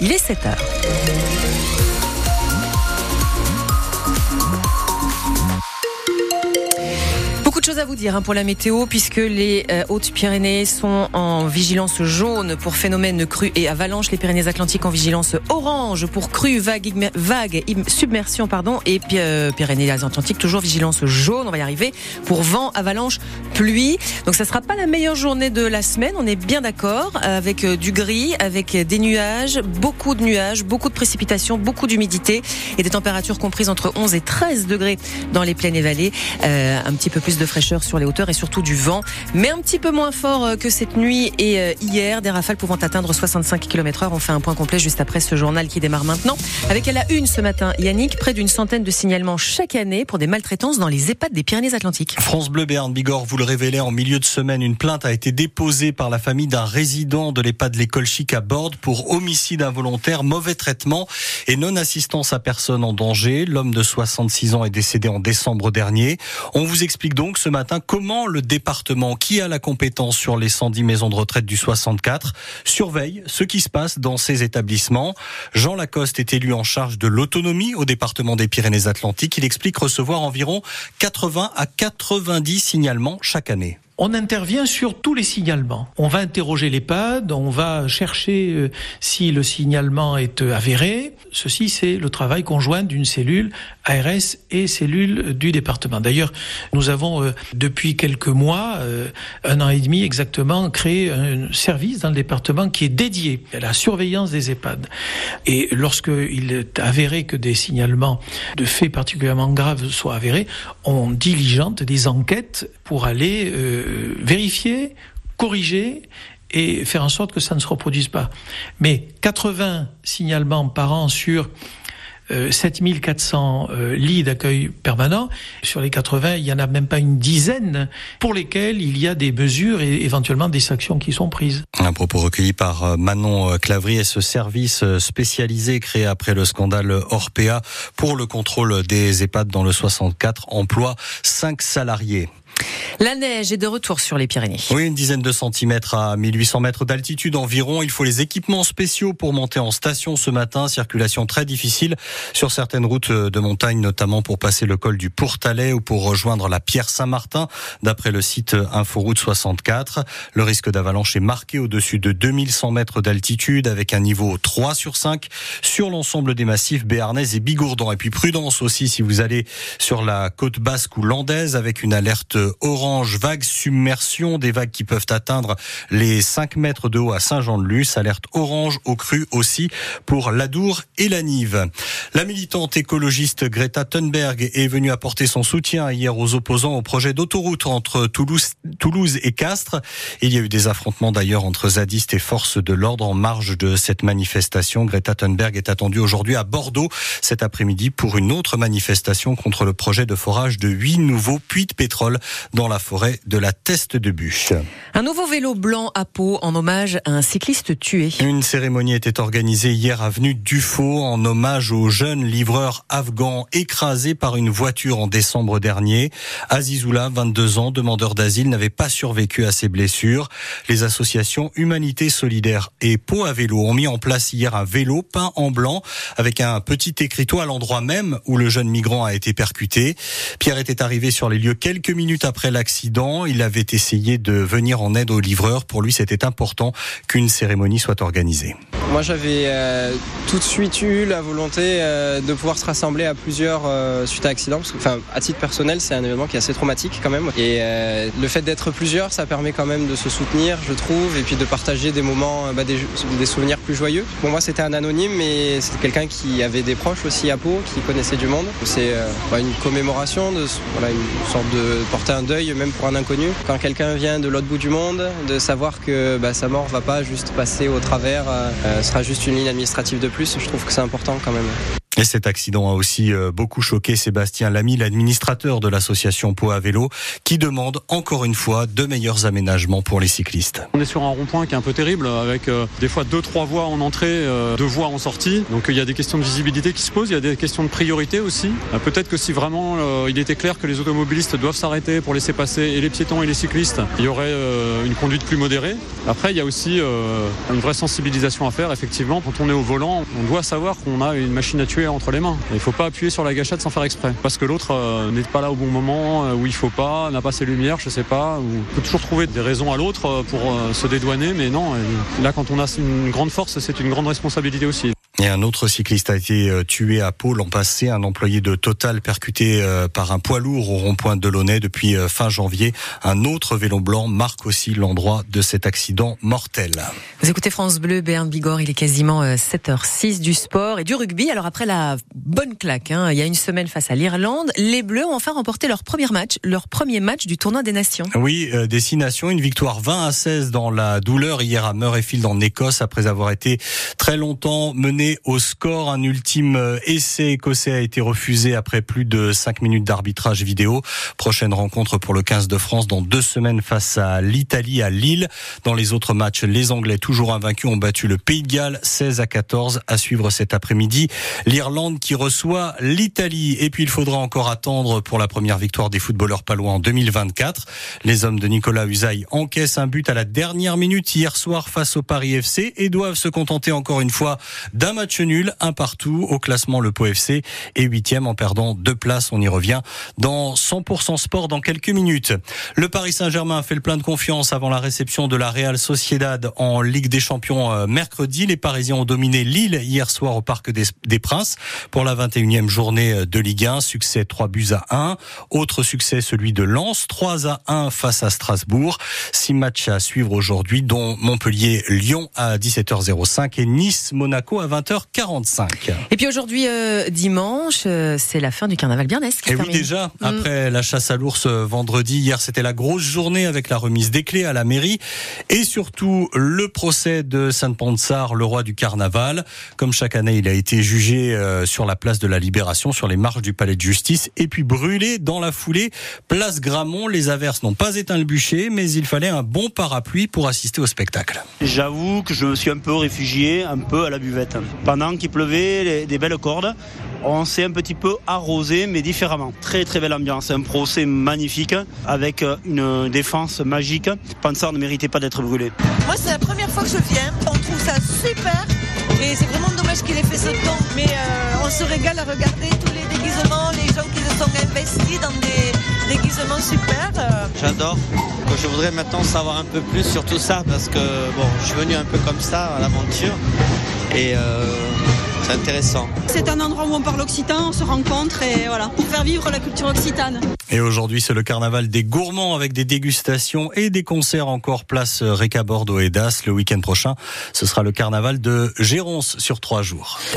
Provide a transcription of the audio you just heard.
Il est 7 heures. À vous dire hein, pour la météo, puisque les euh, Hautes-Pyrénées sont en vigilance jaune pour phénomènes crues et avalanches, les Pyrénées-Atlantiques en vigilance orange pour crues, vagues, vagues submersion, pardon, et euh, Pyrénées-Atlantiques toujours vigilance jaune, on va y arriver, pour vent, avalanche, pluie. Donc ça sera pas la meilleure journée de la semaine, on est bien d'accord, avec euh, du gris, avec des nuages, beaucoup de nuages, beaucoup de précipitations, beaucoup d'humidité et des températures comprises entre 11 et 13 degrés dans les plaines et vallées, un petit peu plus de fraîcheur sur les hauteurs et surtout du vent, mais un petit peu moins fort euh, que cette nuit et euh, hier. Des rafales pouvant atteindre 65 km heure. On fait un point complet juste après ce journal qui démarre maintenant. Avec à la une ce matin, Yannick, près d'une centaine de signalements chaque année pour des maltraitances dans les EHPAD des Pyrénées-Atlantiques. France Bleu Béarn Bigorre vous le révélait en milieu de semaine. Une plainte a été déposée par la famille d'un résident de l'EHPAD l'école chic à Borde pour homicide involontaire, mauvais traitement et non-assistance à personne en danger. L'homme de 66 ans est décédé en décembre dernier. On vous explique donc ce ce matin comment le département, qui a la compétence sur les 110 maisons de retraite du 64, surveille ce qui se passe dans ces établissements? Jean Lacoste est élu en charge de l'autonomie au département des Pyrénées-Atlantiques. Il explique recevoir environ 80 à 90 signalements chaque année on intervient sur tous les signalements. On va interroger l'EHPAD, on va chercher euh, si le signalement est euh, avéré. Ceci, c'est le travail conjoint d'une cellule ARS et cellule du département. D'ailleurs, nous avons euh, depuis quelques mois, un an et demi exactement, créé un service dans le département qui est dédié à la surveillance des EHPAD. Et lorsqu'il est avéré que des signalements de faits particulièrement graves soient avérés, on diligente des enquêtes pour aller vérifier, corriger et faire en sorte que ça ne se reproduise pas. Mais 80 signalements par an sur 7400 euh, euh, lits d'accueil permanent. Sur les 80, il y en a même pas une dizaine pour lesquels il y a des mesures et éventuellement des sanctions qui sont prises. Un propos recueilli par Manon Clavry et ce service spécialisé créé après le scandale Orpea pour le contrôle des EHPAD dans le 64 emploie 5 salariés. La neige est de retour sur les Pyrénées. Oui, une dizaine de centimètres à 1800 mètres d'altitude environ. Il faut les équipements spéciaux pour monter en station ce matin. Circulation très difficile sur certaines routes de montagne, notamment pour passer le col du Pourtalais ou pour rejoindre la Pierre Saint-Martin, d'après le site Inforoute 64. Le risque d'avalanche est marqué au-dessus de 2100 mètres d'altitude avec un niveau 3 sur 5 sur l'ensemble des massifs béarnais et bigourdans. Et puis prudence aussi si vous allez sur la côte basque ou landaise avec une alerte orange, vague submersion, des vagues qui peuvent atteindre les 5 mètres de haut à Saint-Jean-de-Luz. Alerte orange au cru aussi pour l'Adour et la Nive. La militante écologiste Greta Thunberg est venue apporter son soutien hier aux opposants au projet d'autoroute entre Toulouse, Toulouse et Castres. Il y a eu des affrontements d'ailleurs entre zadistes et forces de l'ordre en marge de cette manifestation. Greta Thunberg est attendue aujourd'hui à Bordeaux cet après-midi pour une autre manifestation contre le projet de forage de huit nouveaux puits de pétrole dans la forêt de la Teste de Bûche. Un nouveau vélo blanc à peau en hommage à un cycliste tué. Une cérémonie était organisée hier avenue Dufaux en hommage au jeune livreur afghan écrasé par une voiture en décembre dernier. Azizoula, 22 ans, demandeur d'asile, n'avait pas survécu à ses blessures. Les associations Humanité Solidaire et Peau à vélo ont mis en place hier un vélo peint en blanc avec un petit écriteau à l'endroit même où le jeune migrant a été percuté. Pierre était arrivé sur les lieux quelques minutes après l'accident. Il avait essayé de venir en aide aux livreurs. Pour lui, c'était important qu'une cérémonie soit organisée. Moi, j'avais euh, tout de suite eu la volonté euh, de pouvoir se rassembler à plusieurs euh, suite à accident. Parce enfin, à titre personnel, c'est un événement qui est assez traumatique quand même. Et le fait d'être plusieurs, ça permet quand même de se soutenir, je trouve, et puis de partager des moments, bah, des, souvenirs joyeux. Pour moi, c'était un anonyme, mais c'était quelqu'un qui avait des proches aussi à Pau, qui connaissait du monde. C'est bah, une commémoration, de, une sorte de porter un deuil, même pour un inconnu. Quand quelqu'un vient de l'autre bout du monde, de savoir que bah, sa mort va pas juste passer au travers sera juste une ligne administrative de plus, je trouve que c'est important quand même. Et cet accident a aussi euh, beaucoup choqué Sébastien Lamy, l'administrateur de l'association Pau à vélo, qui demande encore une fois de meilleurs aménagements pour les cyclistes. On est sur un rond-point qui est un peu terrible, avec euh, des fois deux, trois voies en entrée, euh, deux voies en sortie. Donc il y a des questions de visibilité qui se posent, il y a des questions de priorité aussi. Peut-être que si vraiment il était clair que les automobilistes doivent s'arrêter pour laisser passer et les piétons et les cyclistes, il y aurait une conduite plus modérée. Après, il y a aussi une vraie sensibilisation à faire, effectivement. Quand on est au volant, on doit savoir qu'on a une machine à tuer entre les mains. Il ne faut pas appuyer sur la gâchette sans faire exprès. Parce que l'autre euh, n'est pas là au bon moment, euh, où il faut pas, n'a pas ses lumières, je sais pas. Ou... On peut toujours trouver des raisons à l'autre euh, pour se dédouaner, mais non. Là, quand on a une grande force, c'est une grande responsabilité aussi. Et un autre cycliste a été euh, tué à Pau l'an passé, un employé de Total percuté euh, par un poids lourd au rond-point de Delaunay depuis euh, fin janvier. Un autre vélo blanc marque aussi l'endroit de cet accident mortel. Vous écoutez France Bleu, Berne Bigorre, il est quasiment 7h06 du sport et du rugby. Alors après la bonne claque, hein, il y a une semaine face à l'Irlande, les Bleus ont enfin remporté leur premier match, leur premier match du tournoi des nations. Oui, des six nations, une victoire 20 à 16 dans la douleur hier à Murrayfield en Écosse après avoir été très longtemps mené au score. Un ultime euh, essai écossais a été refusé après plus de 5 minutes d'arbitrage vidéo. Prochaine rencontre pour le 15 de France dans deux semaines face à l'Italie à Lille. Dans les autres matchs, les Anglais, toujours invaincus, ont battu le Pays de Galles 16 à 14 à suivre cet après-midi. L'Irlande qui reçoit l'Italie. Et puis il faudra encore attendre pour la première victoire des footballeurs palois en 2024. Les hommes de Nicolas Usaï encaissent un but à la dernière minute hier soir face au Paris FC et doivent se contenter encore une fois d'un match nul, un partout au classement le FC est huitième en perdant deux places. On y revient dans 100% sport dans quelques minutes. Le Paris Saint-Germain fait le plein de confiance avant la réception de la Real Sociedad en Ligue des Champions euh, mercredi. Les Parisiens ont dominé Lille hier soir au Parc des, Princes pour la 21e journée euh, de Ligue 1. Succès 3 buts à 1. Autre succès celui de Lens 3 à 1 face à Strasbourg. Six matchs à suivre aujourd'hui dont Montpellier-Lyon à 17h05 et Nice-Monaco à 20 45 Et puis aujourd'hui, euh, dimanche, euh, c'est la fin du carnaval Biernès. Et oui, déjà, mm. après la chasse à l'ours euh, vendredi, hier c'était la grosse journée avec la remise des clés à la mairie et surtout le procès de Saint-Pansard, le roi du carnaval. Comme chaque année, il a été jugé sur la place de la Libération, sur les marches du palais de justice et puis brûlé dans la foulée. Place Gramont, les averses n'ont pas éteint le bûcher, mais il fallait un bon parapluie pour assister au spectacle. J'avoue que je me suis un peu réfugié, un peu à la buvette pendant qu'il pleuvait, des belles cordes. On s'est un petit peu arrosé, mais différemment. Très très belle ambiance, un procès magnifique avec euh, une défense magique. Pansard ne méritait pas d'être brûlé. Moi, c'est la première fois que je viens. On trouve ça super. Et c'est vraiment dommage qu'il ait fait ce temps. Mais euh, on se régale à regarder tous les déguisements, les gens qui se sont investis dans des déguisements super. J'adore. Je voudrais maintenant savoir un peu plus sur tout ça parce que bon, je suis venu un peu comme ça à l'aventure et euh, c'est intéressant. C'est un endroit où on parle occitan, on se rencontre et voilà, pour faire vivre la culture occitane. Et aujourd'hui, c'est le carnaval des gourmands avec des dégustations et des concerts encore place Réca Bordeaux et Das. Le week-end prochain, ce sera le carnaval de Géronce sur trois jours.